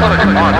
What a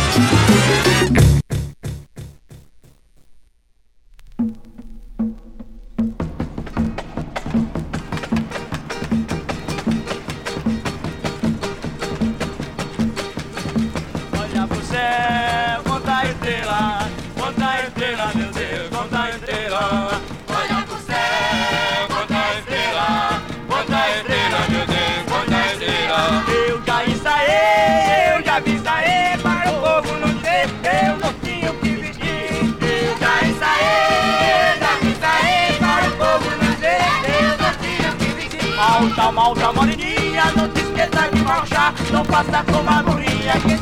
Não te esqueça de marchar, não faça como a guria que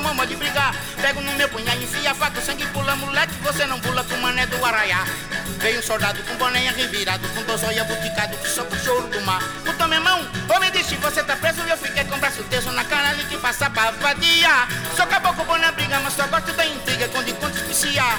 mó de brigar. Pego no meu punhal, enfia a faca, o sangue pula, moleque, você não pula com mané do Araiá. Veio um soldado com boné revirado, com dois olhos buticado, que só pro choro do mar. Botou minha mão, me disse, você tá preso, eu fiquei com o braço teso na cara ali que passa pra vadia. Só acabou com o boné briga, mas só gosto da intriga, quando encontro especiar.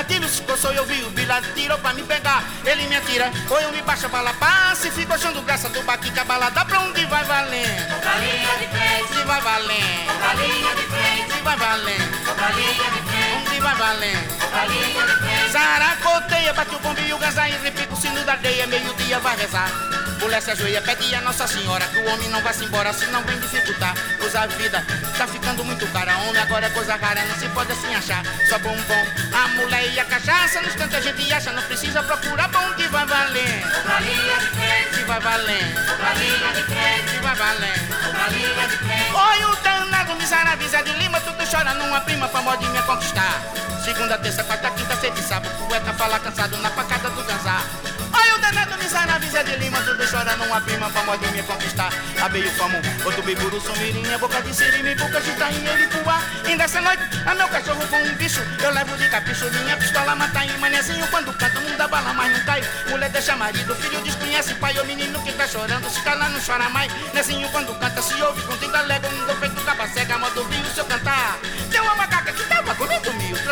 Gatilho, se coçou eu vi o bilhado, tirou pra me pegar. Ele me atira, ou eu me baixa a bala, passa e fico achando graça do baquica, bala dá pra onde vai valendo. Pra linha de frente, Onde vai valendo? pra linha de frente, Onde vai valendo? pra linha de frente, Onde vai valendo? pra linha de frente. Zaracoteia, bate o bombe e o ganzai, repica o sino da aldeia, meio-dia vai rezar. Mulher se ajoelha, pede a Nossa Senhora que o homem não vá se embora, senão vem dificultar. Pois a vida tá ficando muito cara, homem agora é coisa rara, não se pode assim achar. Só bombom, a mulher e a cachaça, nos cantos a gente acha, não precisa procurar bom que vai valendo. Pra linha de frente, vai valendo, pra linha de frente, vai valendo. pra linha de frente. Oi, o danado miserável Zé de Lima, tudo chora numa prima pra modinha conquistar. Segunda, terça, quarta, quinta, sexta e sábado, poeta fala cansado na pancada do ganzar. Danado miserável Zé de Lima, tudo chora numa prima pra modinha conquistar. Abeio famo, outro biburu, sumirinha, boca de sirime, boca de tainha, ele pua. Ainda essa noite, a meu cachorro com um bicho, eu levo de capricho, minha pistola mata em manezinho quando canta, não dá bala, mas não cai. Mulher deixa marido, filho desconhece pai, o menino que tá chorando, se cala não chora mais. Nezinho quando canta, se ouve com tinta légua, não dou peito, caba cega, modo vinho, se eu cantar.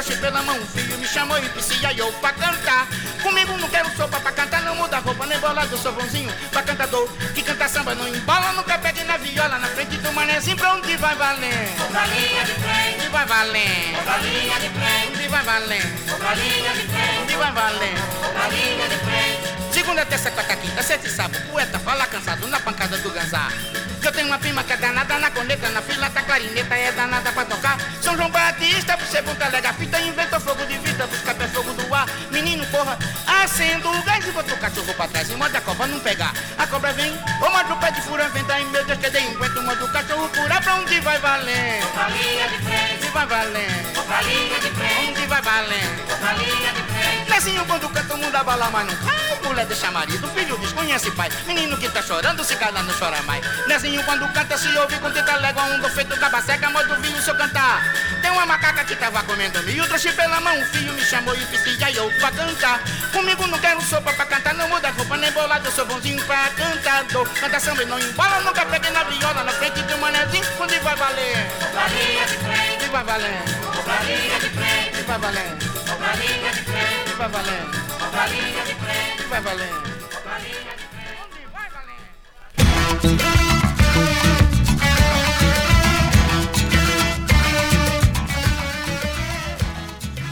Trouxe pela mão um fio, me chamou e disse, aí eu pra cantar. Comigo não quero sopa pra cantar, não muda roupa, nem bolado, eu sou bonzinho pra cantador. Que canta samba, não embola, nunca pegue na viola, na frente do manezinho, pra onde vai valendo? Pra linha de frente, Onde vai valendo? pra linha de frente, Onde vai valendo? pra linha de frente, Onde vai valendo? pra linha de frente. Segunda, terça, quarta, quinta, sexta e sábado, poeta fala cansado na pancada do ganzar. Eu tenho uma prima que é danada na coneta, na fila da clarineta é danada pra tocar. São João Batista, por ser puta lega fita, inventou fogo de vida, busca pé fogo do ar. Menino, porra, acendo o gás e botou o cachorro pra trás e manda a cobra não pegar. A cobra vem, ô manda o pé de fura, vem daí, meu Deus, que dei enquanto manda o cachorro curar pra onde vai valendo? Pra linha de frente, Onde vai valendo? pra linha de frente, Onde vai valendo? pra linha Nezinho quando canta mundo abala, mas não cai. Mulher deixa marido, filho desconhece pai. Menino que tá chorando, se cala, não chora mais. Nezinho quando canta, se ouve com tenta légua, um do feito cabaceca, modo vinho seu cantar. Tem uma macaca que tava comendo milho, trouxe pela mão, um filho me chamou e e aí eu pra cantar. Comigo não quero sopa pra cantar, não muda roupa nem bolado, eu sou bonzinho pra cantador. Canta samba e não embola, nunca peguei na viola, na frente de um manezinho, onde vai valer? De frente, E vai valer? bolinha de frente, E vai valer? bolinha de frente, E vai valer? bolinha de frente, vai valer? bolinha de frente. Onde vai valer?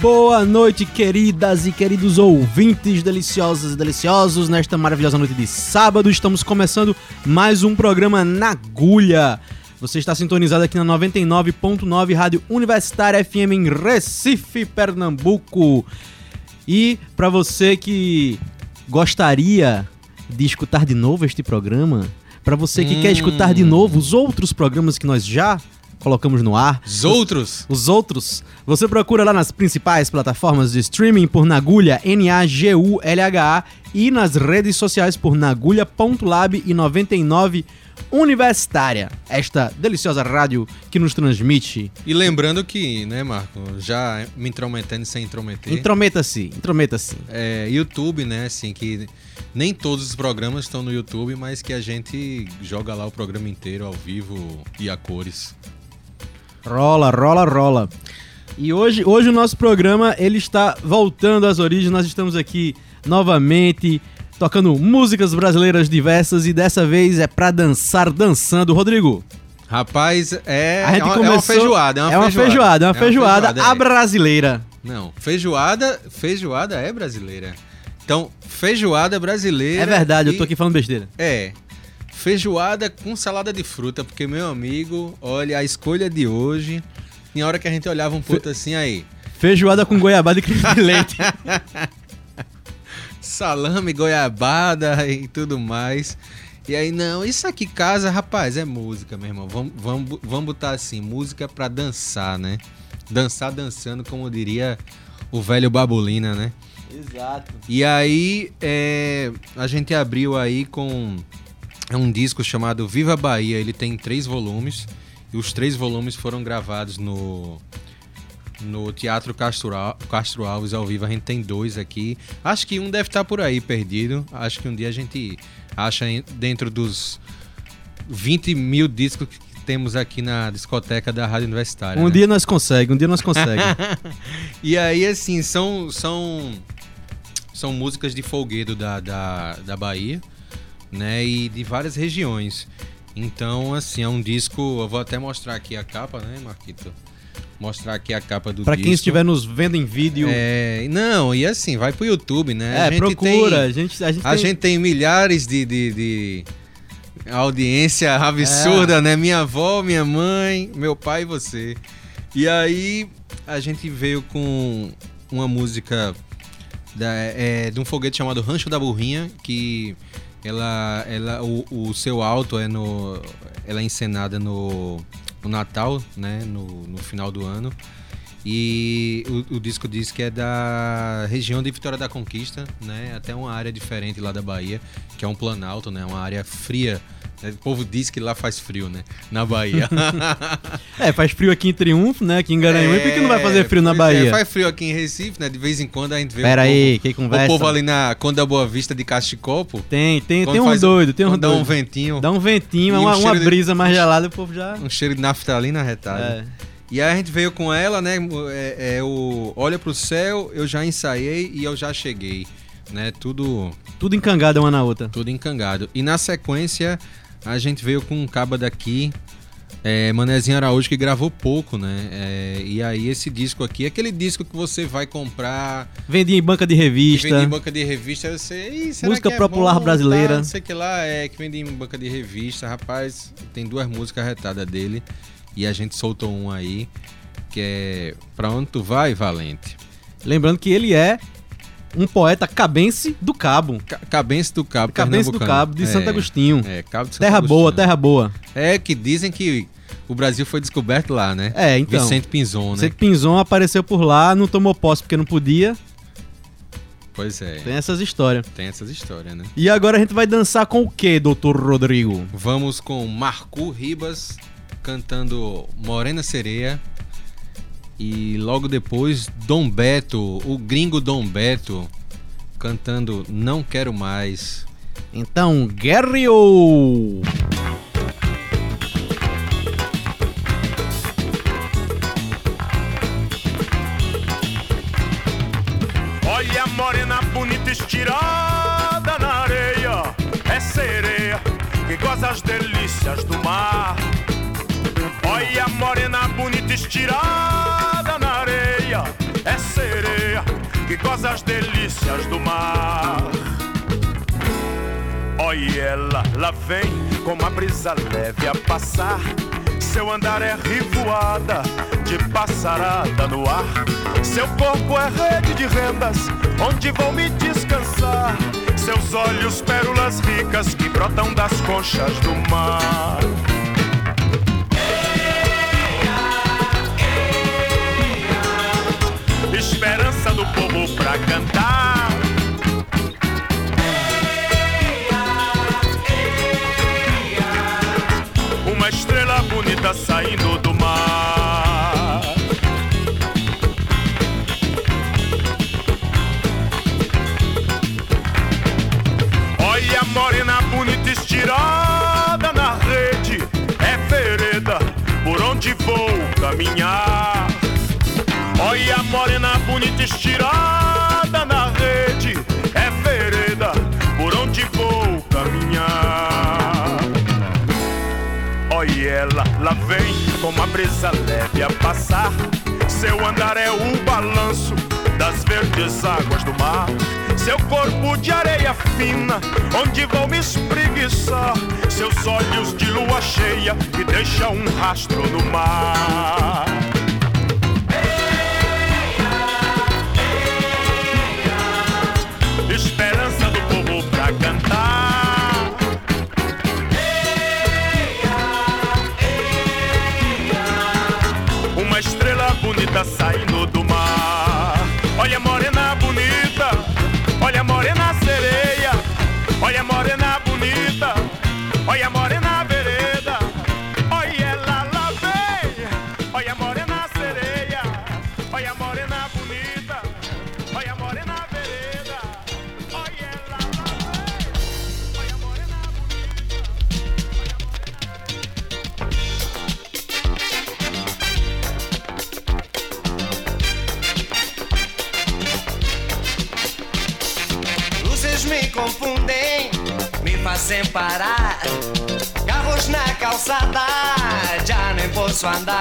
Boa noite, queridas e queridos ouvintes deliciosos e deliciosos. Nesta maravilhosa noite de sábado, estamos começando mais um programa na agulha. Você está sintonizado aqui na 99.9 Rádio Universitária FM em Recife, Pernambuco. E para você que gostaria de escutar de novo este programa, para você que quer escutar de novo os outros programas que nós já colocamos no ar, Os outros? os outros, você procura lá nas principais plataformas de streaming por Nagulha, N-A-G-U-L-H-A, e nas redes sociais por nagulha.lab e 99 Universitária, esta deliciosa rádio que nos transmite. E lembrando que, né, Marco, já me intrometendo sem intrometer, Intrometa-se, intrometa-se. é, YouTube, né, assim, que nem todos os programas estão no YouTube, mas que a gente joga lá o programa inteiro ao vivo e a cores. Rola, rola, rola. E hoje, hoje o nosso programa ele está voltando às origens. Nós estamos aqui novamente tocando músicas brasileiras diversas e dessa vez é pra dançar dançando. Rodrigo, Rapaz, é, a gente é, uma, é começou uma feijoada, é uma, é uma feijoada, é uma feijoada, a é. brasileira. Não, feijoada, feijoada é brasileira. Então, feijoada brasileira. É verdade, eu e- tô aqui falando besteira. É. Feijoada com salada de fruta, porque, meu amigo, olha, a escolha de hoje, em hora que a gente olhava um pouco assim, aí, Feijoada com goiabada e creme de leite. salame, goiabada e tudo mais. E aí, não, isso aqui casa, rapaz, é música, meu irmão. Vamos, vamos, vamos botar assim, música pra dançar, né? Dançar dançando, como diria o velho Babulina, né? Exato. E aí, é, a gente abriu aí com um disco chamado Viva Bahia. Ele tem três volumes. E os três volumes foram gravados no, no Teatro Castro, Castro Alves ao vivo. A gente tem dois aqui. Acho que um deve estar por aí perdido. Acho que um dia a gente acha dentro dos 20 mil discos que temos aqui na discoteca da Rádio Universitária. Um né? dia nós conseguimos, um dia nós conseguimos. E aí, assim, são, são, são músicas de folguedo da, da, da Bahia, né? E de várias regiões. Então, assim, é um disco. Eu vou até mostrar aqui a capa, né, Marquito? Mostrar aqui a capa do Pra disco. quem estiver nos vendo em vídeo, É, não, e assim, vai pro YouTube, né? é, A procura. tem- a gente, a gente a tem- gente tem milhares de, de, de audiência absurda, né? Minha avó, minha mãe, meu pai e você. E aí a gente veio com uma música da- é, de um foguete chamado Rancho da Burrinha, que ela, ela o, o seu alto é no, ela é encenada no, no Natal, né? No, no final do ano. E o, o disco diz que é da região de Vitória da Conquista, né? Até uma área diferente lá da Bahia, que é um planalto, né? Uma área fria. O povo diz que lá faz frio, né? Na Bahia. É, faz frio aqui em Triunfo, né? Aqui em Garanhuns, por que não vai fazer frio na é, Bahia? faz frio aqui em Recife, né? De vez em quando a gente vê Pera o povo, aí, que conversa. o povo ali na Conda Boa Vista de Casticopo. Tem, tem, tem um faz- doido, tem um quando dá um doido. ventinho, Dá um ventinho, E um uma, uma cheiro de- brisa mais gelada, o povo já. um cheiro de naftalina retalho. É. E aí a gente veio com ela, né? É, é o Olha pro céu, eu já ensaiei e eu já cheguei. Né? Tudo, Tudo encangado uma na outra. tudo encangado. E na sequência, a gente veio com um caba daqui, é, Manezinho Araújo, que gravou pouco, né? É, e aí esse disco aqui, aquele disco que você vai comprar, Vendia em banca de revista. vende em banca de revista, você. "Ih, será Música é popular bom, brasileira." Tá, não sei que lá, é, que vende em banca de revista. Rapaz, tem duas músicas retadas dele. E a gente soltou um aí, que é Pra onde tu vai, Valente? Lembrando que ele é um poeta cabense do Cabo. Ca- Cabense do Cabo, Cabense do. Cabo, de É, Santo Agostinho. É, Cabo de Santo terra boa, Agostinho. terra boa. É, que dizem que o Brasil foi descoberto lá, né? É, então. Vicente Pinzon, né? Vicente Pinzon apareceu por lá, não tomou posse porque não podia. Pois é. Tem essas histórias. Tem essas histórias, né? E agora a gente vai dançar com o que, doutor Rodrigo? Vamos com Marcu Ribas cantando Morena Sereia. E logo depois, Dom Beto, o gringo Dom Beto, cantando Não Quero Mais. Então, Guerreou! Olha a morena bonita estirada na areia. É sereia que goza as delícias do mar. Estirada na areia. É sereia que goza as delícias do mar. Olha ela, lá vem com uma brisa leve a passar. Seu andar é rivoada de passarada no ar. Seu corpo é rede de rendas, onde vou me descansar. Seus olhos, pérolas ricas que brotam das conchas do mar. Esperança do povo pra cantar. Uma estrela bonita saindo do mar. Olha a morena bonita estirada na rede. É vereda por onde vou caminhar. Estirada na rede. É vereda por onde vou caminhar. Olha ela, lá vem com uma brisa leve a passar. Seu andar é o balanço das verdes águas do mar. Seu corpo de areia fina, onde vou me espreguiçar. Seus olhos de lua cheia que deixam um rastro no mar. da sala. su andar.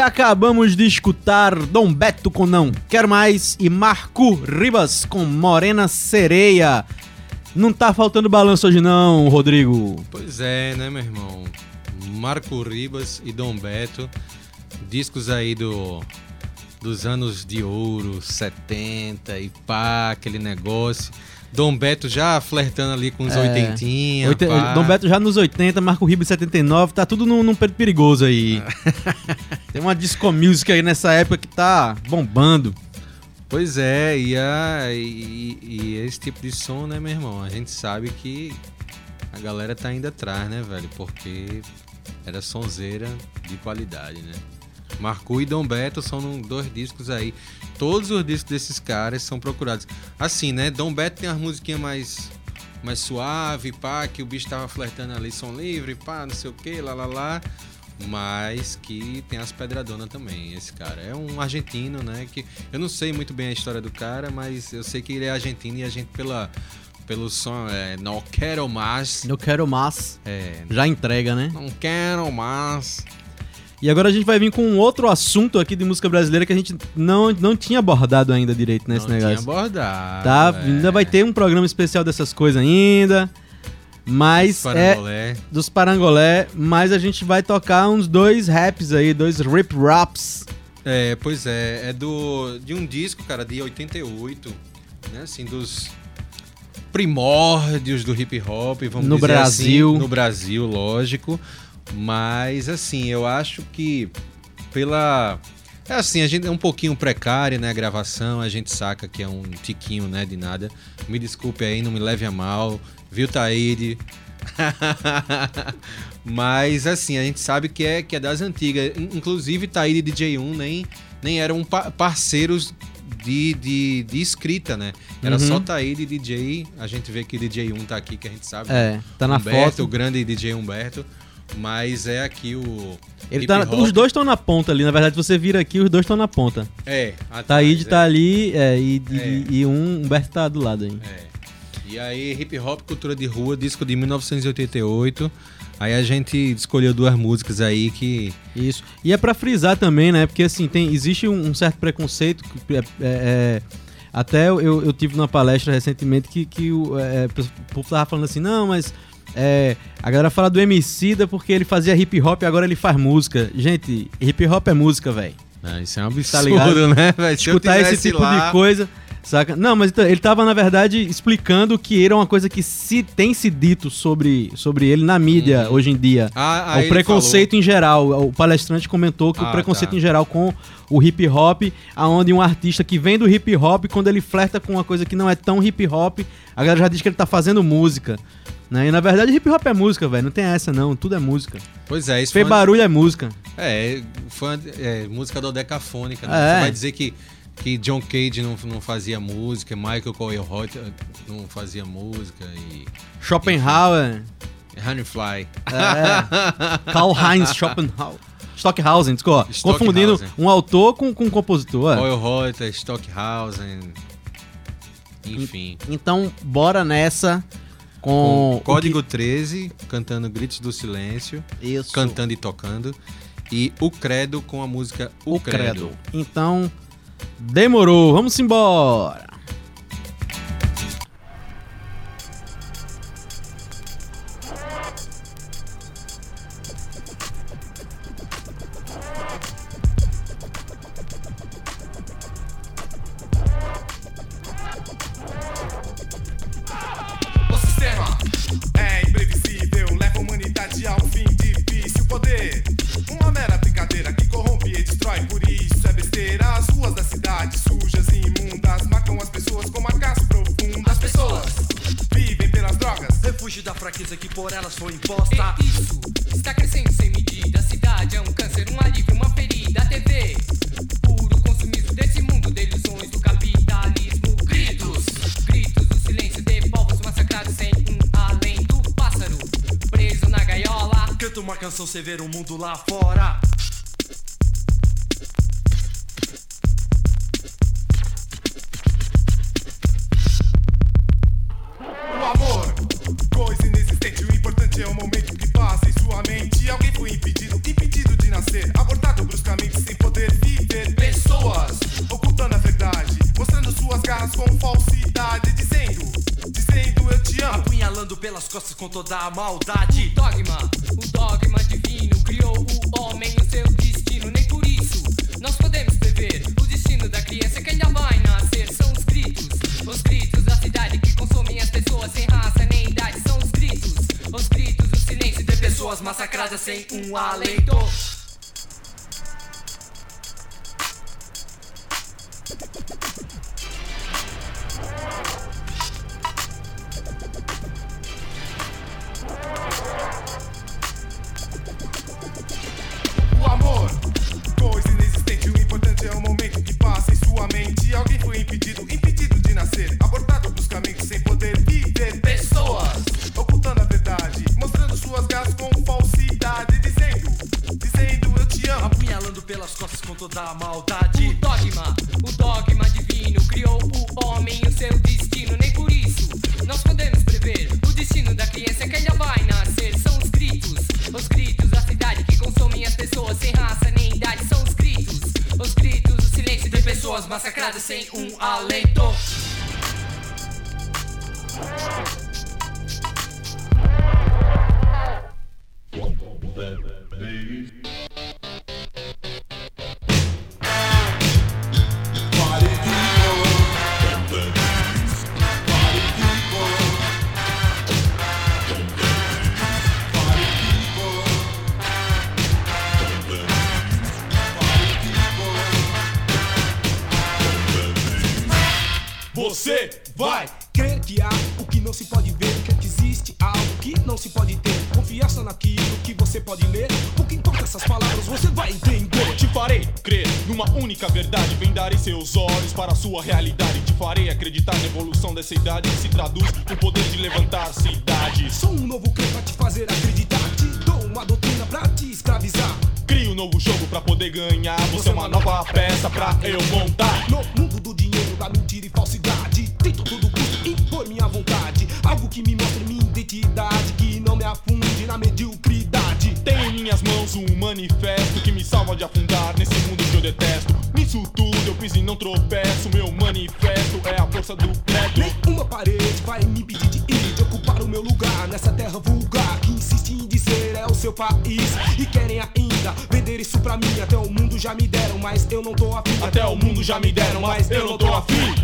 Acabamos de escutar Dom Beto com Não Quero Mais e Marco Ribas com Morena Sereia. Não tá faltando balanço hoje não, Rodrigo. Pois é, né, meu irmão? Marco Ribas e Dom Beto, discos aí do dos anos de ouro, 70 e pá, aquele negócio. Dom Beto já flertando ali com os É. oitentinha, Oite- pá. Dom Beto já nos 80, Marco Ribas 79, tá tudo num, num período perigoso aí. Tem uma disco music aí nessa época que tá bombando. Pois é, e, a, e, e esse tipo de som, né, meu irmão? A gente sabe que a galera tá indo atrás, né, velho? Porque era sonzeira de qualidade, né? Marcu e Dom Beto são dois discos aí. Todos os discos desses caras são procurados. Assim, né? Dom Beto tem as musiquinhas mais, mais suave, pá, que o bicho tava flertando ali, som livre, pá, não sei o que, lá, lá, lá. Mas que tem as pedradonas também, esse cara. É um argentino, né? Que eu não sei muito bem a história do cara, mas eu sei que ele é argentino e a gente, pela, pelo som, é, não quero mais. Eu quero mais. É, Já entrega, né? não quero mais. E agora a gente vai vir com um outro assunto aqui de música brasileira que a gente não, não tinha abordado ainda direito nesse não negócio. tinha abordado. Tá, é. ainda vai ter um programa especial dessas coisas ainda. Mas é Parangolé. dos Parangolé, mas a gente vai tocar uns dois raps aí, dois rip raps. É, pois é, é do de um disco, cara, de 88, né, assim, dos primórdios do hip hop, vamos No dizer Brasil. assim, no Brasil, lógico, mas assim, eu acho que pela é assim, a gente é um pouquinho precária, né, a gravação, a gente saca que é um tiquinho, né, de nada. Me desculpe aí, não me leve a mal, viu, Taíde? Mas assim, a gente sabe que é, que é das antigas. In- Inclusive, Taíde e DJ1 nem, nem eram pa- parceiros de, de, de escrita, né? Era Uhum. só Taíde e DJ. A gente vê que DJ1 tá aqui, que a gente sabe. É, tá na Humberto, foto. o grande DJ Humberto. Mas é aqui o. Ele tá, os dois estão na ponta ali, na verdade, você vira aqui, os dois estão na ponta. É, atrás, Taíde é. tá ali é, e, e- É. e um Humberto tá do lado aí. É. E aí, hip hop, cultura de rua, disco de 1988. Aí a gente escolheu duas músicas aí que. Isso. E é pra frisar também, né? Porque assim, tem, existe um, um certo preconceito. que é- é- é- até eu, eu tive numa palestra recentemente que, que o, é, o povo tava falando assim, não, mas é, a galera fala do Emicida porque ele fazia hip hop e agora ele faz música. Gente, hip hop é música, velho. Ah, isso é um Tá absurdo, ligado? né, eu Escutar esse tipo lá- de coisa. Saca? Não, mas então, ele tava, na verdade, explicando que era uma coisa que se tem se dito sobre, sobre ele na mídia hoje em dia. Ah, o preconceito em geral. O palestrante comentou que o Ah, preconceito tá. em geral com o hip hop, aonde um artista que vem do hip hop, quando ele flerta com uma coisa que não é tão hip hop, a galera já diz que ele tá fazendo música. Né? E na verdade, hip hop é música, velho. Não tem essa, não. Tudo é música. Pois é, isso Fez barulho é música. É, uma- é, música dodecafônica, né? É. Você vai dizer que, que John Cage não, não fazia música, Michael Coyle-Hoyt não fazia música e Schopenhauer. Honeyfly. É. Karl Heinz Schopenhauer. Stockhausen, desculpa. Stockhausen. Confundindo um autor com, com um compositor. é. Coyle-Hoyt, Stockhausen, enfim. Então, bora nessa com. Com Código 13, cantando Gritos do Silêncio, que- Isso. cantando e tocando. E o Credo com a música O, o Credo. credo. Então, demorou. Vamos embora. Drogas. Refúgio da fraqueza que por elas foi imposta. Isso está crescendo sem medida. A cidade é um câncer, um alívio, uma ferida. A TV, puro consumismo desse mundo de ilusões do capitalismo. Gritos, gritos do silêncio de povos massacrados sem um além do pássaro preso na gaiola. Canta uma canção, você ver o mundo lá fora. Toda a maldade. O dogma, o dogma divino criou o homem e o seu destino. Nem por isso nós podemos prever o destino da criança que ainda vai nascer. São os gritos, os gritos da cidade que consomem as pessoas sem raça nem idade. São os gritos, os gritos do silêncio de pessoas massacradas sem um alento. Seus olhos para a sua realidade. Te farei acreditar na evolução dessa idade que se traduz no poder de levantar cidades. Sou um novo crer pra te fazer acreditar. Te dou uma doutrina pra te escravizar. Crio um novo jogo pra poder ganhar. Você é uma nova peça pra eu montar. País e querem ainda vender isso pra mim. Até o mundo já me deram, mas eu não tô afim. Até o mundo já me deram, mas eu não tô afim.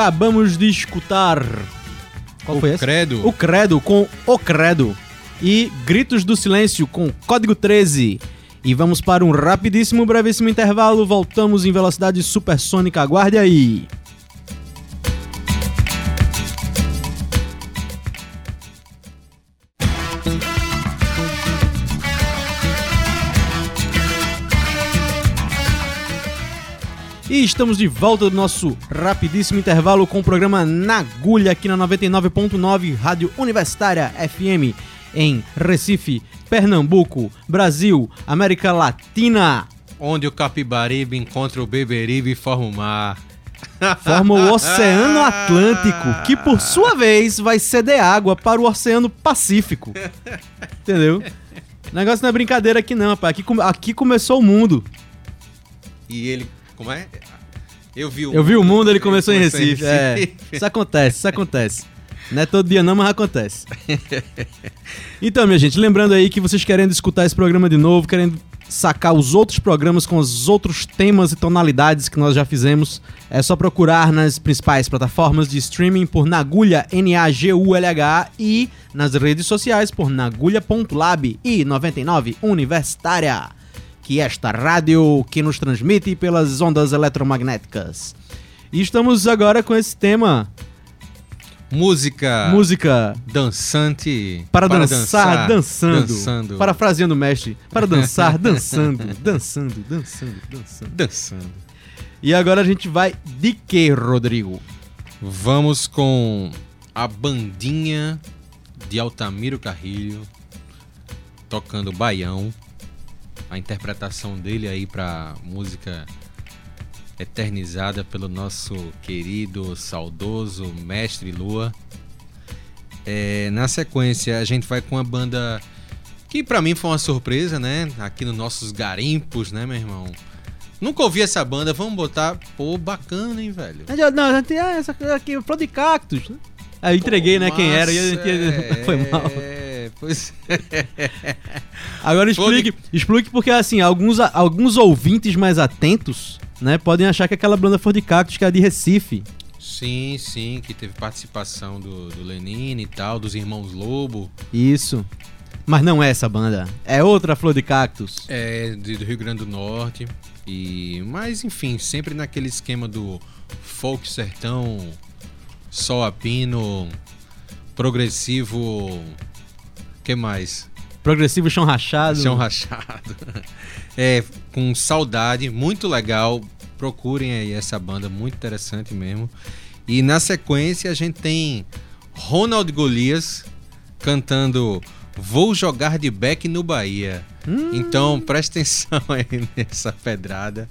Acabamos de escutar. Qual O foi esse? Credo. O Credo com O Credo. E Gritos do Silêncio com Código 13. E vamos para um rapidíssimo, brevíssimo intervalo. Voltamos em velocidade supersônica. Aguarde aí. E estamos de volta do nosso rapidíssimo intervalo com o programa Na Agulha aqui na 99.9 Rádio Universitária FM em Recife, Pernambuco, Brasil, América Latina. Onde o Capibaribe encontra o Beberibe e forma o mar. Forma o Oceano Atlântico, que por sua vez vai ceder água para o Oceano Pacífico. Entendeu? O negócio não é brincadeira aqui não, rapaz. Aqui, aqui começou o mundo. E ele, como é? Eu vi o Eu vi o mundo, ele começou em começou Recife. É, isso acontece, isso acontece. Não é todo dia não, mas acontece. Então, minha gente, lembrando aí que vocês querendo escutar esse programa de novo, querendo sacar os outros programas com os outros temas e tonalidades que nós já fizemos, é só procurar nas principais plataformas de streaming por Nagulha, N-A-G-U-L-H, e nas redes sociais por nagulha.lab e 99 Universitária, que esta rádio que nos transmite pelas ondas eletromagnéticas. E estamos agora com esse tema, Música. música Dançante. para, dançar, dançando. Dançando. Parafraseando o mestre. Para dançar, dançando. Dançando, dançando, dançando. Dançando. E agora a gente vai de que, Rodrigo? Vamos com a bandinha de Altamiro Carrilho tocando Baião. A interpretação dele aí pra música eternizada pelo nosso querido, saudoso mestre Lua. É, na sequência, a gente vai com uma banda que pra mim foi uma surpresa, né? Aqui nos nossos garimpos, né, meu irmão? Nunca ouvi essa banda, vamos botar. Pô, bacana, hein, velho? Não, a gente ah, essa aqui, Flor de Cactus. né? Aí eu entreguei, né, quem era, e a gente Massa, foi mal. Pois é. Agora explique, explique porque, assim, alguns, alguns ouvintes mais atentos, né, podem achar que aquela banda Flor de Cactus que é de Recife. Sim, sim, que teve participação do, do Lenine e tal, dos irmãos Lobo. Isso. Mas não é essa banda. É outra Flor de Cactus. É, de- do Rio Grande do Norte. E, mas, enfim, sempre naquele esquema do folk sertão, sol a pino, progressivo. Que mais? Progressivo Chão Rachado. Chão rachado. É, com saudade, muito legal. Procurem aí essa banda, muito interessante mesmo. E na sequência a gente tem Ronald Golias cantando Vou jogar de back no Bahia. Então presta atenção aí nessa pedrada.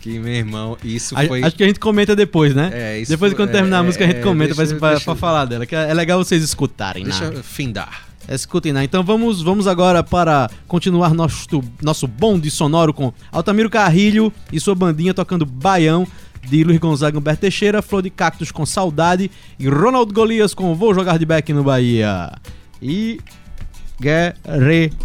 Que, meu irmão, isso A- foi. Acho que a gente comenta depois, né? É, isso depois, foi- quando terminar a é, música, a gente comenta pra, deixa- pra- deixa- pra falar dela. Que é legal vocês escutarem, Deixa né? eu findar. Escutem, né? Então vamos, vamos agora para continuar nosso, nosso bonde sonoro com Altamiro Carrilho e sua bandinha tocando Baião, de Luiz Gonzaga Humberto Teixeira, Flor de Cactus com Saudade e Ronald Golias com Vou Jogar de Back no Bahia. E... Guerreiro.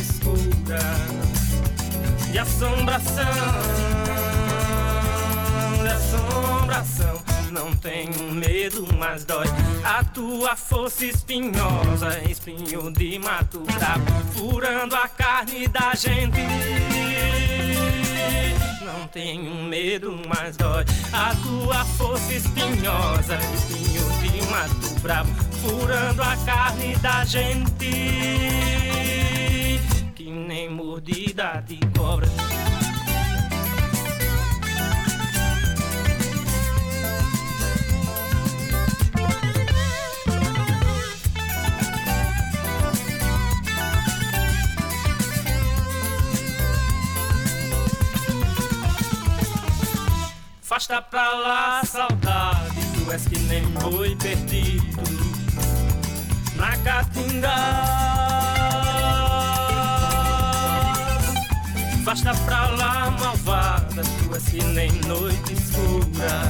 Escura de assombração, de assombração. Não tenho medo, mas dói a tua força espinhosa, espinho de mato bravo, furando a carne da gente. Não tenho medo, mas dói a tua força espinhosa, espinho de mato bravo, furando a carne da gente. Nem mordida de cobra. Afasta pra lá, saudade, tu és que nem boi perdido na caatinga. Afasta pra lá, malvada, tu és que nem noite escura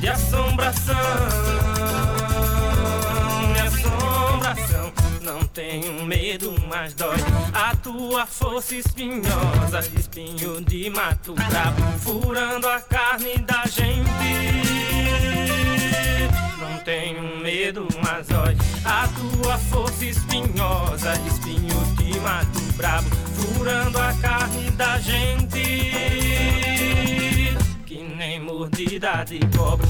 de assombração, de assombração. Não tenho medo, mas dói a tua força espinhosa, espinho de mato bravo, furando a carne da gente. Não tenho medo, mas dói a tua força espinhosa, espinho de mato bravo, furando a carne da gente. Que nem mordida de cobra.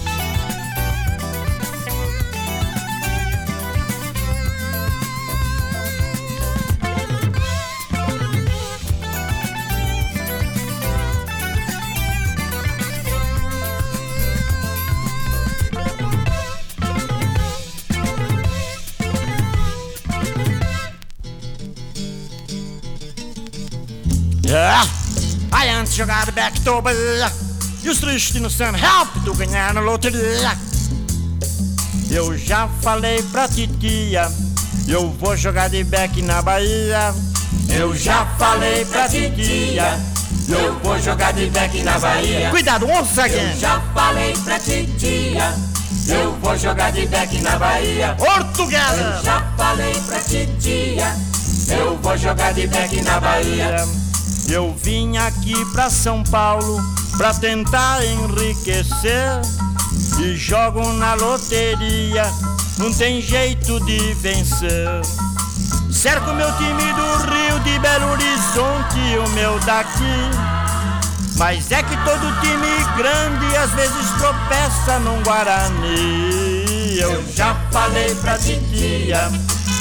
Jogar de backtober E os tristes no Sam Help tu ganhar na loteria. Eu já falei pra titia Eu vou jogar de back na Bahia. Eu já falei pra titia Eu vou jogar de back na Bahia. Cuidado, once again. Eu já falei pra titia Eu vou jogar de back na Bahia. Portugal. Eu já falei pra titia Eu vou jogar de back na Bahia Eu vim aqui pra São Paulo pra tentar enriquecer e jogo na loteria, não tem jeito de vencer. Cerco meu time do Rio de Belo Horizonte o meu daqui. Mas é que todo time grande às vezes tropeça num Guarani. Eu já falei pra titia,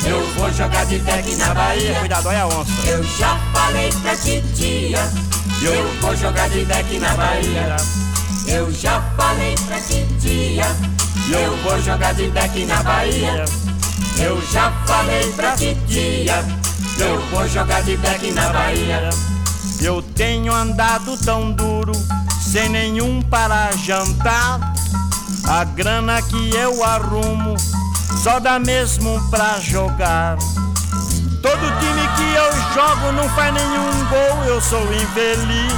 eu vou jogar de deck na Bahia. Cuidado, olha a onça. Eu já falei pra titia Eu vou jogar de deck na Bahia Eu já falei pra titia Eu vou jogar de deck na Bahia Eu já falei pra titia Eu vou jogar de deck na Bahia Eu tenho andado tão duro, sem nenhum para jantar. A grana que eu arrumo só dá mesmo pra jogar. Todo time que eu jogo não faz nenhum gol, eu sou infeliz.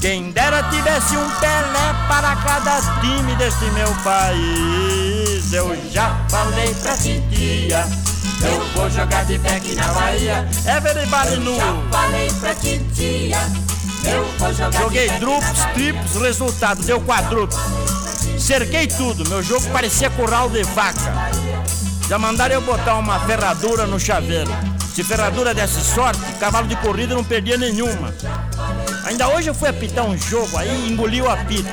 Quem dera tivesse um Pelé para cada time deste meu país. Eu já falei pra titia, Eu vou jogar de deck na Bahia everybody Eu nu. já falei pra titia Eu vou jogar Joguei de na Bahia triplos, resultado, deu quadruplo. Cerquei tudo, meu jogo parecia curral de vaca. Já mandaram eu botar uma ferradura no chaveiro. Se ferradura desse sorte, cavalo de corrida não perdia nenhuma. Ainda hoje eu fui apitar um jogo aí, engoli o apito.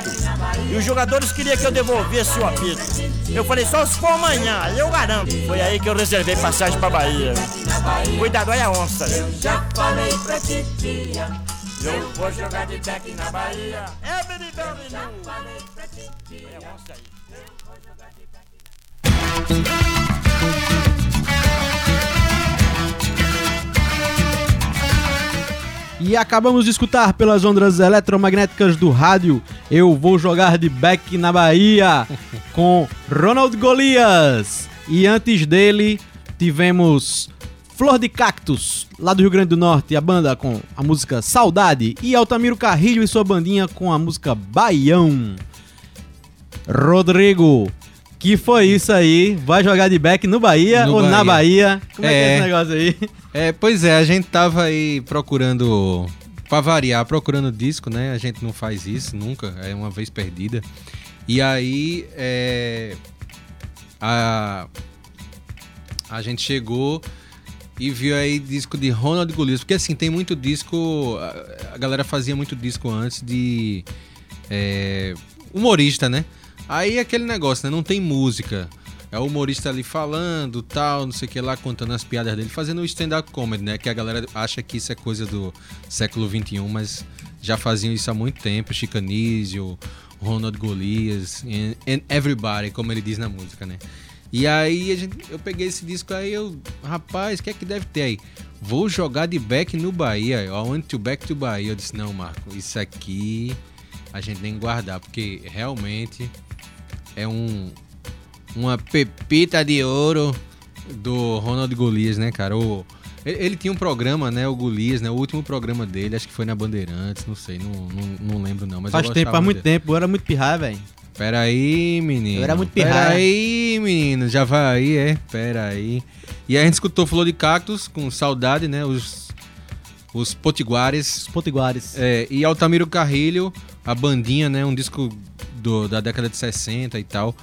E os jogadores queriam que eu devolvesse o apito. Eu falei, só se for amanhã, aí eu garanto. Foi aí que eu reservei passagem pra Bahia. Cuidado, olha a onça. Já falei pra titia Eu vou jogar de deck na Bahia Everybody Já onça aí. E acabamos de escutar pelas ondas eletromagnéticas do rádio Eu Vou Jogar de Back na Bahia com Ronald Golias. E antes dele tivemos Flor de Cactus, lá do Rio Grande do Norte, a banda com a música Saudade. E Altamiro Carrilho e sua bandinha com a música Baião. Rodrigo, que foi isso aí? Vai jogar de back no Bahia No ou na Bahia. Bahia? Como é, que é É. esse negócio aí? É, pois é, a gente tava aí procurando, pra variar, procurando disco, né? A gente não faz isso nunca, é uma vez perdida. E aí, é, a, a gente chegou e viu aí disco de Ronald Golias, porque assim, tem muito disco, a, a galera fazia muito disco antes de é, humorista, né? Aí aquele negócio, né? Não tem música. É o humorista ali falando, tal, não sei o que lá, contando as piadas dele, fazendo o stand-up comedy, né? Que a galera acha que isso é coisa do século XXI, mas já faziam isso há muito tempo. Chicanísio, Ronald Golias, and, everybody, como ele diz na música, né? E aí gente, eu peguei esse disco aí, eu, rapaz, o que é que deve ter aí? Vou jogar de back no Bahia. I want to back to Bahia. Eu disse, não, Marco, isso aqui a gente tem que guardar, porque realmente é um uma pepita de ouro do Ronald Golias, né, cara? O, ele, ele tinha um programa, né, o Golias, né? O último programa dele, acho que foi na Bandeirantes, não sei, não, não, não lembro não. Mas Faz eu tempo, faz muito dele. tempo. Eu era muito pirraia, velho. Pera aí, menino. Eu era muito pirraia. Pera aí, menino. Já vai aí, é? Pera aí. E aí a gente escutou Flor de Cactus com saudade, né? Os, os Potiguares. Os Potiguares. É, e Altamiro Carrilho, a bandinha, né? Um disco do- da década de 60 e tal.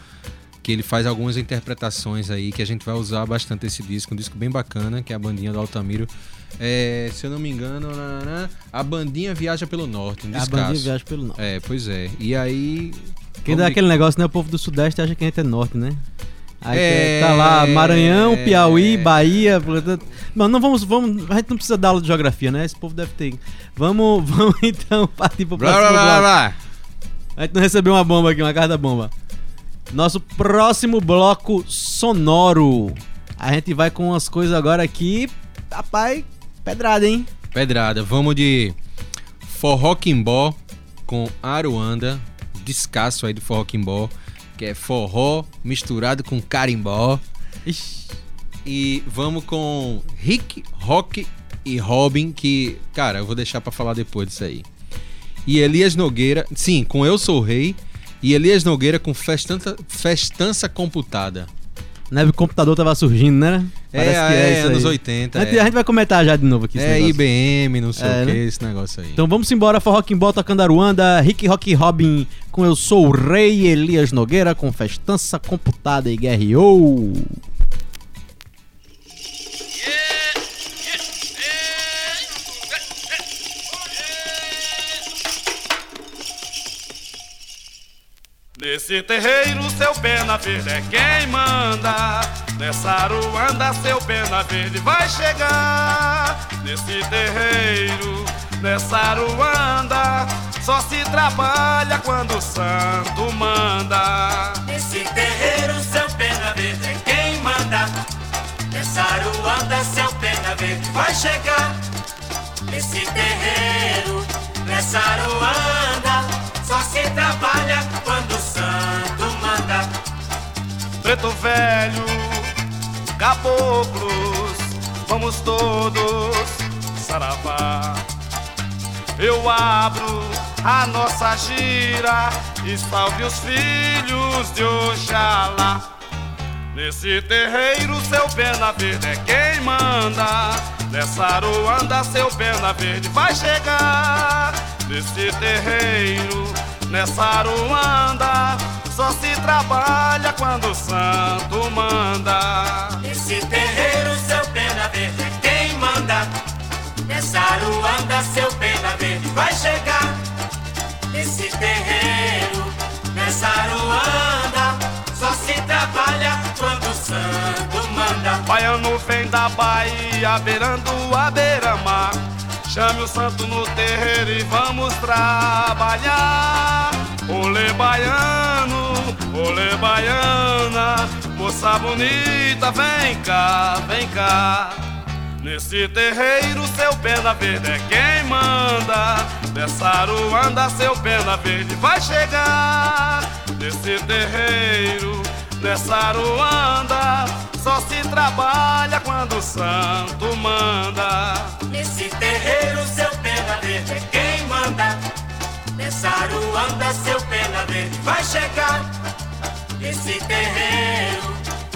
Que ele faz algumas interpretações aí, que a gente vai usar bastante esse disco. Um disco bem bacana, que é a bandinha do Altamiro. É, se eu não me engano, a bandinha viaja pelo norte. Um A bandinha viaja pelo norte. É, pois é. E aí. Quem dá aquele negócio, né? O povo do Sudeste acha que a gente é Norte, né? Aí É. tá lá Maranhão, Piauí, Bahia. portanto- Não, vamos, vamos. A gente não precisa dar aula de geografia, né? Esse povo deve ter. Vamos, vamos então partir pro Blá, próximo blá, blá, bloco. blá. A gente não recebeu uma bomba aqui, uma carta bomba. Nosso próximo bloco sonoro. A gente vai com umas coisas agora aqui. Rapaz, pedrada, hein? Pedrada, vamos de Forró Quimbó com Aruanda, descasso aí do Forró Quimbó, que é forró misturado com carimbó. E vamos com Rick, Rock e Robin, que, cara, eu vou deixar pra falar depois disso aí. E Elias Nogueira, sim, com Eu Sou Rei, e Elias Nogueira com Festança, Festança Computada. O computador tava surgindo, né? É, é, isso anos aí. 80, A gente, é. a gente vai comentar já de novo aqui. É, negócio. IBM, não sei É, o que, né? esse negócio aí. Então vamos embora, Forró Quimbó tocando Aruanda, Rick Rock Robin com Eu Sou o Rei, Elias Nogueira com Festança Computada e Guerreou. Nesse terreiro, seu pena verde é quem manda. Nessa aruanda, seu pena verde vai chegar. Nesse terreiro, nessa aruanda, só se trabalha quando o santo manda. Nesse terreiro, seu pena verde é quem manda. Nessa aruanda, seu pena verde vai chegar. Nesse terreiro, Preto velho, caboclos, vamos todos saravá. Eu abro a nossa gira e salve os filhos de Oxalá. Nesse terreiro, seu pena verde é quem manda. Nessa aruanda, seu pena verde vai chegar. Nesse terreiro, nessa aruanda, só se trabalha quando o santo manda. Nesse terreiro, seu pena verde quem manda. Nessa aruanda, seu pena verde vai chegar. Nesse terreiro, nessa aruanda, só se trabalha quando o santo manda. Baiano vem da Bahia, beirando a beira-mar. Chame o santo no terreiro e vamos trabalhar. Olê baiano, olê baiana, moça bonita, vem cá, vem cá. Nesse terreiro, seu pena verde é quem manda. Nessa aruanda, seu pena verde vai chegar. Nesse terreiro, nessa Aruanda só se trabalha quando o santo manda. Nesse terreiro, seu pena verde é quem manda. Nessa Aruanda, seu pena verde vai chegar. Nesse terreiro,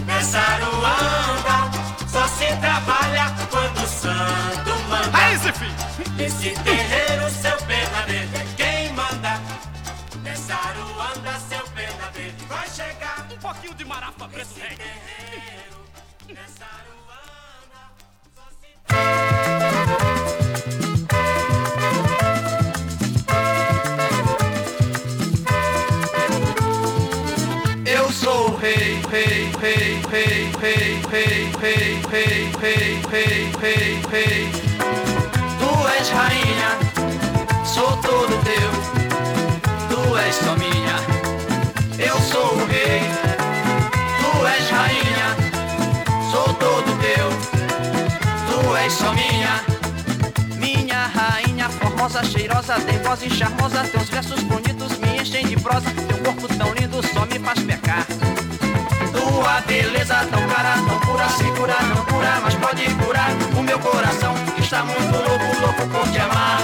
nessa Aruanda, só se trabalha quando o santo manda. Aí, Zé filho. Nesse terreiro, seu pena verde é quem manda. Nessa Aruanda, seu pena verde vai chegar. Um pouquinho de marafa preto Nesse rei. terreiro, nessa Aruanda, só se Eu rei, rei, rei, rei, rei, rei, rei, rei. Tu és rainha, sou todo teu. Tu és só minha, eu sou o rei. Tu és rainha, sou todo teu. Tu és só minha. Minha rainha formosa, cheirosa, tem voz e charmosa, teus versos bonitos me enchem de prosa. Teu corpo tão lindo só me faz pecar. Tua beleza tão cara, tão pura Se curar não cura, mas pode curar. O meu coração está muito louco, louco por te amar.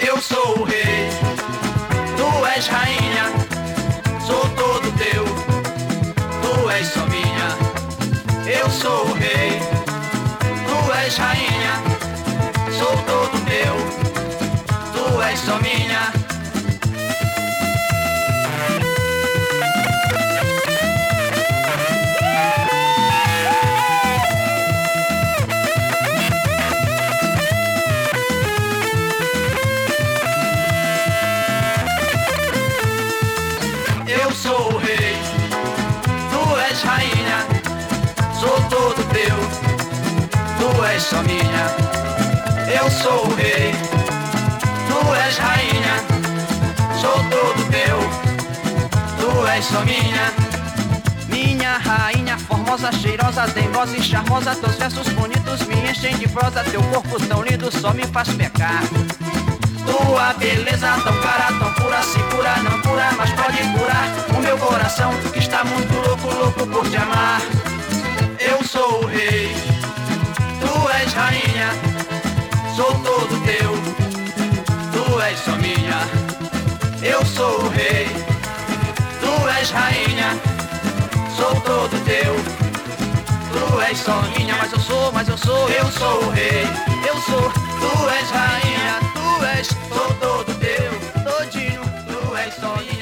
Eu sou o rei Tu és rainha Sou todo teu Tu és só minha. Eu sou o rei Tu és rainha sou todo teu, tu és só minha. Eu sou o rei, tu és rainha, sou todo teu, tu és só minha. Eu sou o rei, tu és rainha, sou todo teu, tu és só minha. Minha rainha formosa, cheirosa, dengosa e charmosa, teus versos bonitos me enchem de prosa, teu corpo tão lindo só me faz pecar. Tua beleza tão cara, tão se cura, não cura, mas pode curar o meu coração que está muito louco, louco por te amar. Eu sou o rei, tu és rainha, sou todo teu, tu és só minha. Eu sou o rei, tu és rainha, sou todo teu, tu és só minha. Mas eu sou, mas eu sou, eu sou o rei, eu sou, tu és rainha, tu és, sou todo teu, story.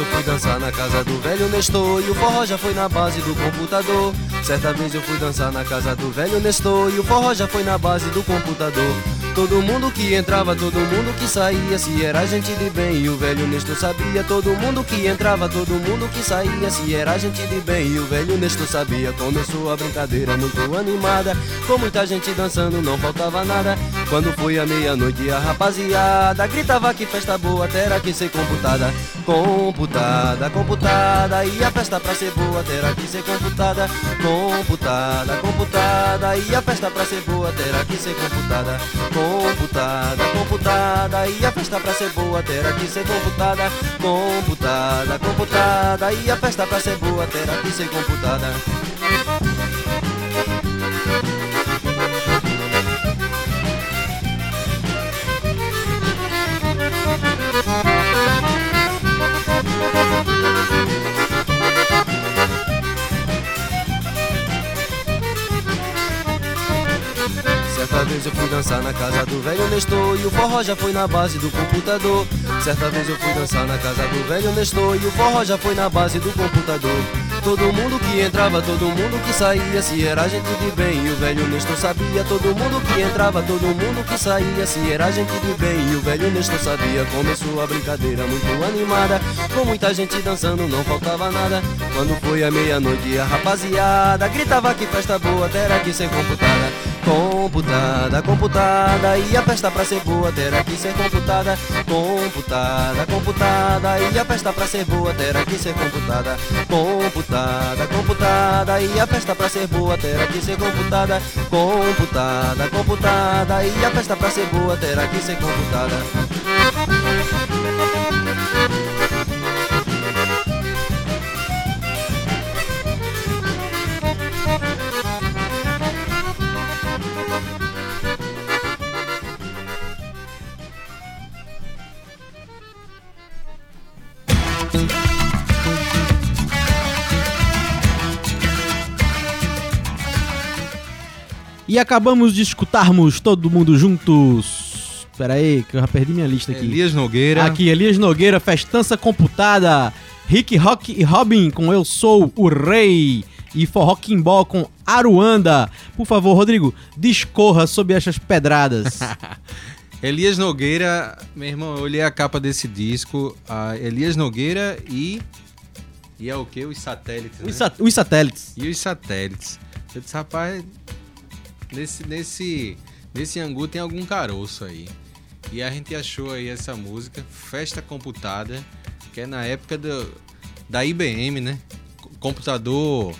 Eu fui dançar na casa do velho Nestor E o forró já foi na base do computador. Certa vez eu fui dançar na casa do velho Nestor E o forró já foi na base do computador. Todo mundo que entrava, todo mundo que saía Se era gente de bem e o velho Nestor sabia. Todo mundo que entrava, todo mundo que saía Se era gente de bem e o velho Nestor sabia. Começou a brincadeira muito animada Com muita gente dançando, não faltava nada. Quando foi a meia-noite a rapaziada Gritava que festa boa terá que ser computada Computada, computada E a festa pra ser boa terá que ser computada. Computada, computada E a festa pra ser boa terá que ser computada. Computada, computada E a festa pra ser boa terá que ser computada. Computada, computada E a festa pra ser boa terá que ser computada dançar na casa do velho Nestor E o forró já foi na base do computador. Certa vez eu fui dançar na casa do velho Nestor E o forró já foi na base do computador Todo mundo que entrava, todo mundo que saía, se era gente de bem. E o velho Nestor sabia. Todo mundo que entrava, todo mundo que saía, se era gente de bem. E o velho Nestor sabia. Começou a brincadeira muito animada, com muita gente dançando, não faltava nada. Quando foi a meia-noite, a rapaziada gritava que festa boa, terá que ser computada. Computada, computada, e a festa pra ser boa terá que ser computada. Computada, computada, e a festa pra ser boa terá que ser computada. Computada, computada, e a festa pra ser boa terá que ser computada. Computada, computada, e a festa pra ser boa terá que ser computada. E acabamos de escutarmos todo mundo juntos. Pera aí, que eu já perdi minha lista aqui. Elias Nogueira. Aqui, Elias Nogueira, Festança Computada. Rick Rock e Robin com Eu Sou o Rei. E Forró Kimbó com Aruanda. Por favor, Rodrigo, discorra sobre essas pedradas. Elias Nogueira, meu irmão, eu olhei a capa desse disco. A Elias Nogueira e. E é o que? Os satélites. né? Os, sa- os satélites. E os satélites. Eu disse, rapaz, nesse, nesse, nesse angu tem algum caroço aí. E a gente achou aí essa música, Festa Computada, que é na época do, da IBM, né? Computador.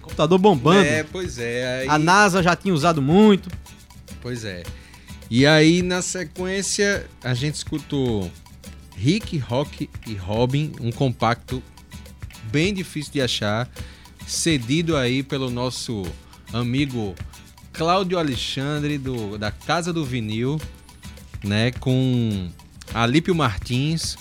Computador bombando. É, pois é. Aí... A NASA já tinha usado muito. Pois é. E aí, na sequência, a gente escutou Rick, Rock e Robin, um compacto bem difícil de achar, cedido aí pelo nosso amigo Cláudio Alexandre, do, da Casa do Vinil, né? Com Alípio Martins,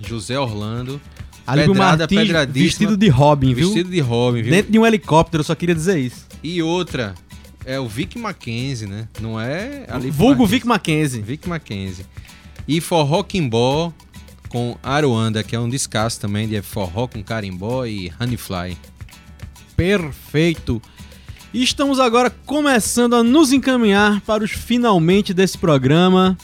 José Orlando. Alípio Pedrada Martins vestido de Robin, viu? Vestido de Robin, viu? Dentro de um helicóptero, eu só queria dizer isso. E outra, é o Vic Mackenzie, né? Não é Alípio Vulgo. Vic Mackenzie. Vic Mackenzie. E Forró Kimbó com Aruanda, que é um descasso também de forró com carimbó e honeyfly. Perfeito. Estamos agora começando a nos encaminhar para os finalmente desse programa.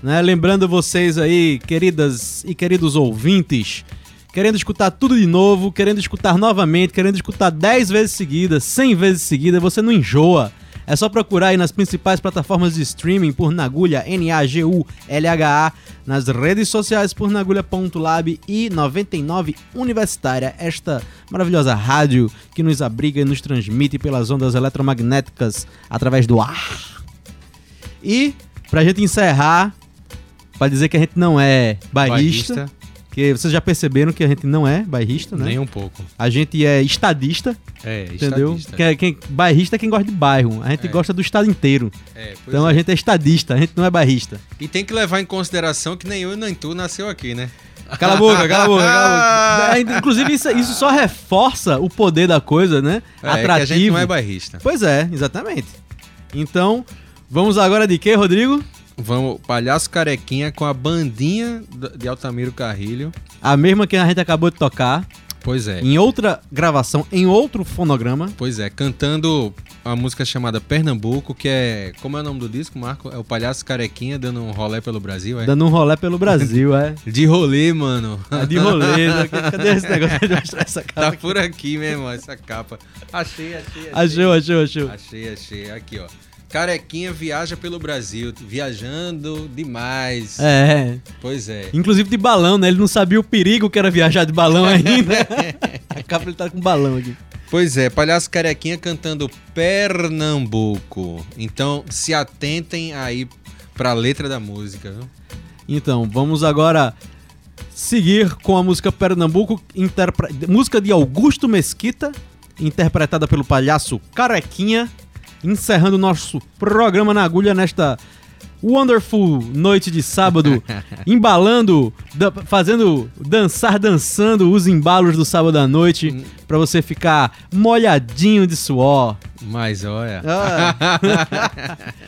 Né? Lembrando vocês aí, queridas e queridos ouvintes, querendo escutar tudo de novo, querendo escutar novamente, querendo escutar 10 vezes seguidas, 100 vezes seguidas, você não enjoa. É só procurar aí nas principais plataformas de streaming por Nagulha, N-A-G-U-L-H-A, nas redes sociais por Nagulha.lab e 99 Universitária, esta maravilhosa rádio que nos abriga e nos transmite pelas ondas eletromagnéticas através do ar. E, pra gente encerrar, pra dizer que a gente não é bairrista, Bairrista. Que vocês já perceberam que a gente não é bairrista, né? Nem um pouco. A gente é estadista. É, entendeu? estadista. Quem, quem, bairrista é quem gosta de bairro. A gente É. gosta do estado inteiro. É, então a é. gente é estadista, a gente não é bairrista. E tem que levar em consideração que nem eu nem tu nasceu aqui, né? Cala a boca, cala a boca, cala a boca. Inclusive, isso, isso só reforça o poder da coisa, né? É, que a Atrativo. gente não é bairrista. Pois é, exatamente. Então, vamos agora de quê, Rodrigo? Vamos, Palhaço Carequinha com a bandinha de Altamiro Carrilho. A mesma que a gente acabou de tocar. Pois é. Em outra gravação, em outro fonograma. Pois é, cantando a música chamada Pernambuco, que é. Como é o nome do disco, Marco? É o Palhaço Carequinha dando um rolé pelo Brasil, é? Dando um rolé pelo Brasil, é. De rolê, mano. É de rolê, né? Cadê esse negócio de mostrar essa capa? Tá por aqui mesmo, essa capa. Achei, achei, achei. Achou, achou, achou. Achei, achei. Aqui, ó. Carequinha viaja pelo Brasil, viajando demais. É. Pois é. Inclusive de balão, né? Ele não sabia o perigo que era viajar de balão ainda. a capa ele tá com balão aqui. Pois é, Palhaço Carequinha cantando Pernambuco. Então, se atentem aí pra letra da música, viu? Então, vamos agora seguir com a música Pernambuco, música de Augusto Mesquita, interpretada pelo palhaço Carequinha, encerrando o nosso programa na agulha nesta wonderful noite de sábado, embalando, da- fazendo dançar dançando os embalos do sábado à noite pra você ficar molhadinho de suor. Mas olha. Ah.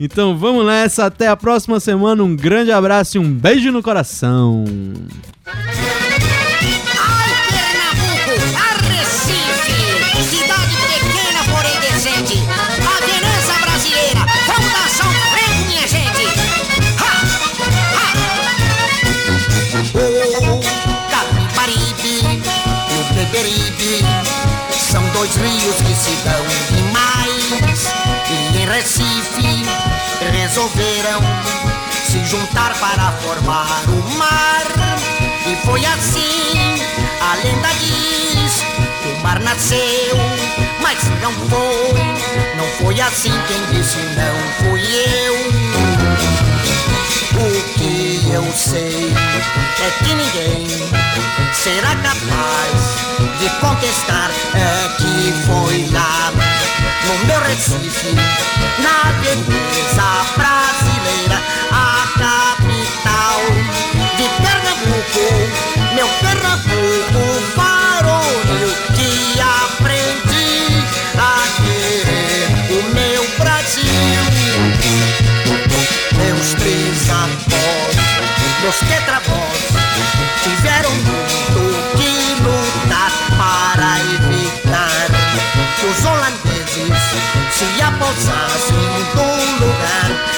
Então vamos nessa, até a próxima semana. Um grande abraço e um beijo no coração. Dois rios que se dão demais. E em Recife resolveram se juntar para formar o mar. E foi assim, a lenda diz, que o mar nasceu, mas não foi. Não foi assim quem disse não fui eu. O que eu sei é que ninguém será capaz que foi lá no meu Recife, na beleza brasileira, a capital de Pernambuco, meu Pernambuco varonil que aprendi a querer o meu Brasil. Meus três avós, meus tetravós, tiveram muito que os holandeses se apossassem do lugar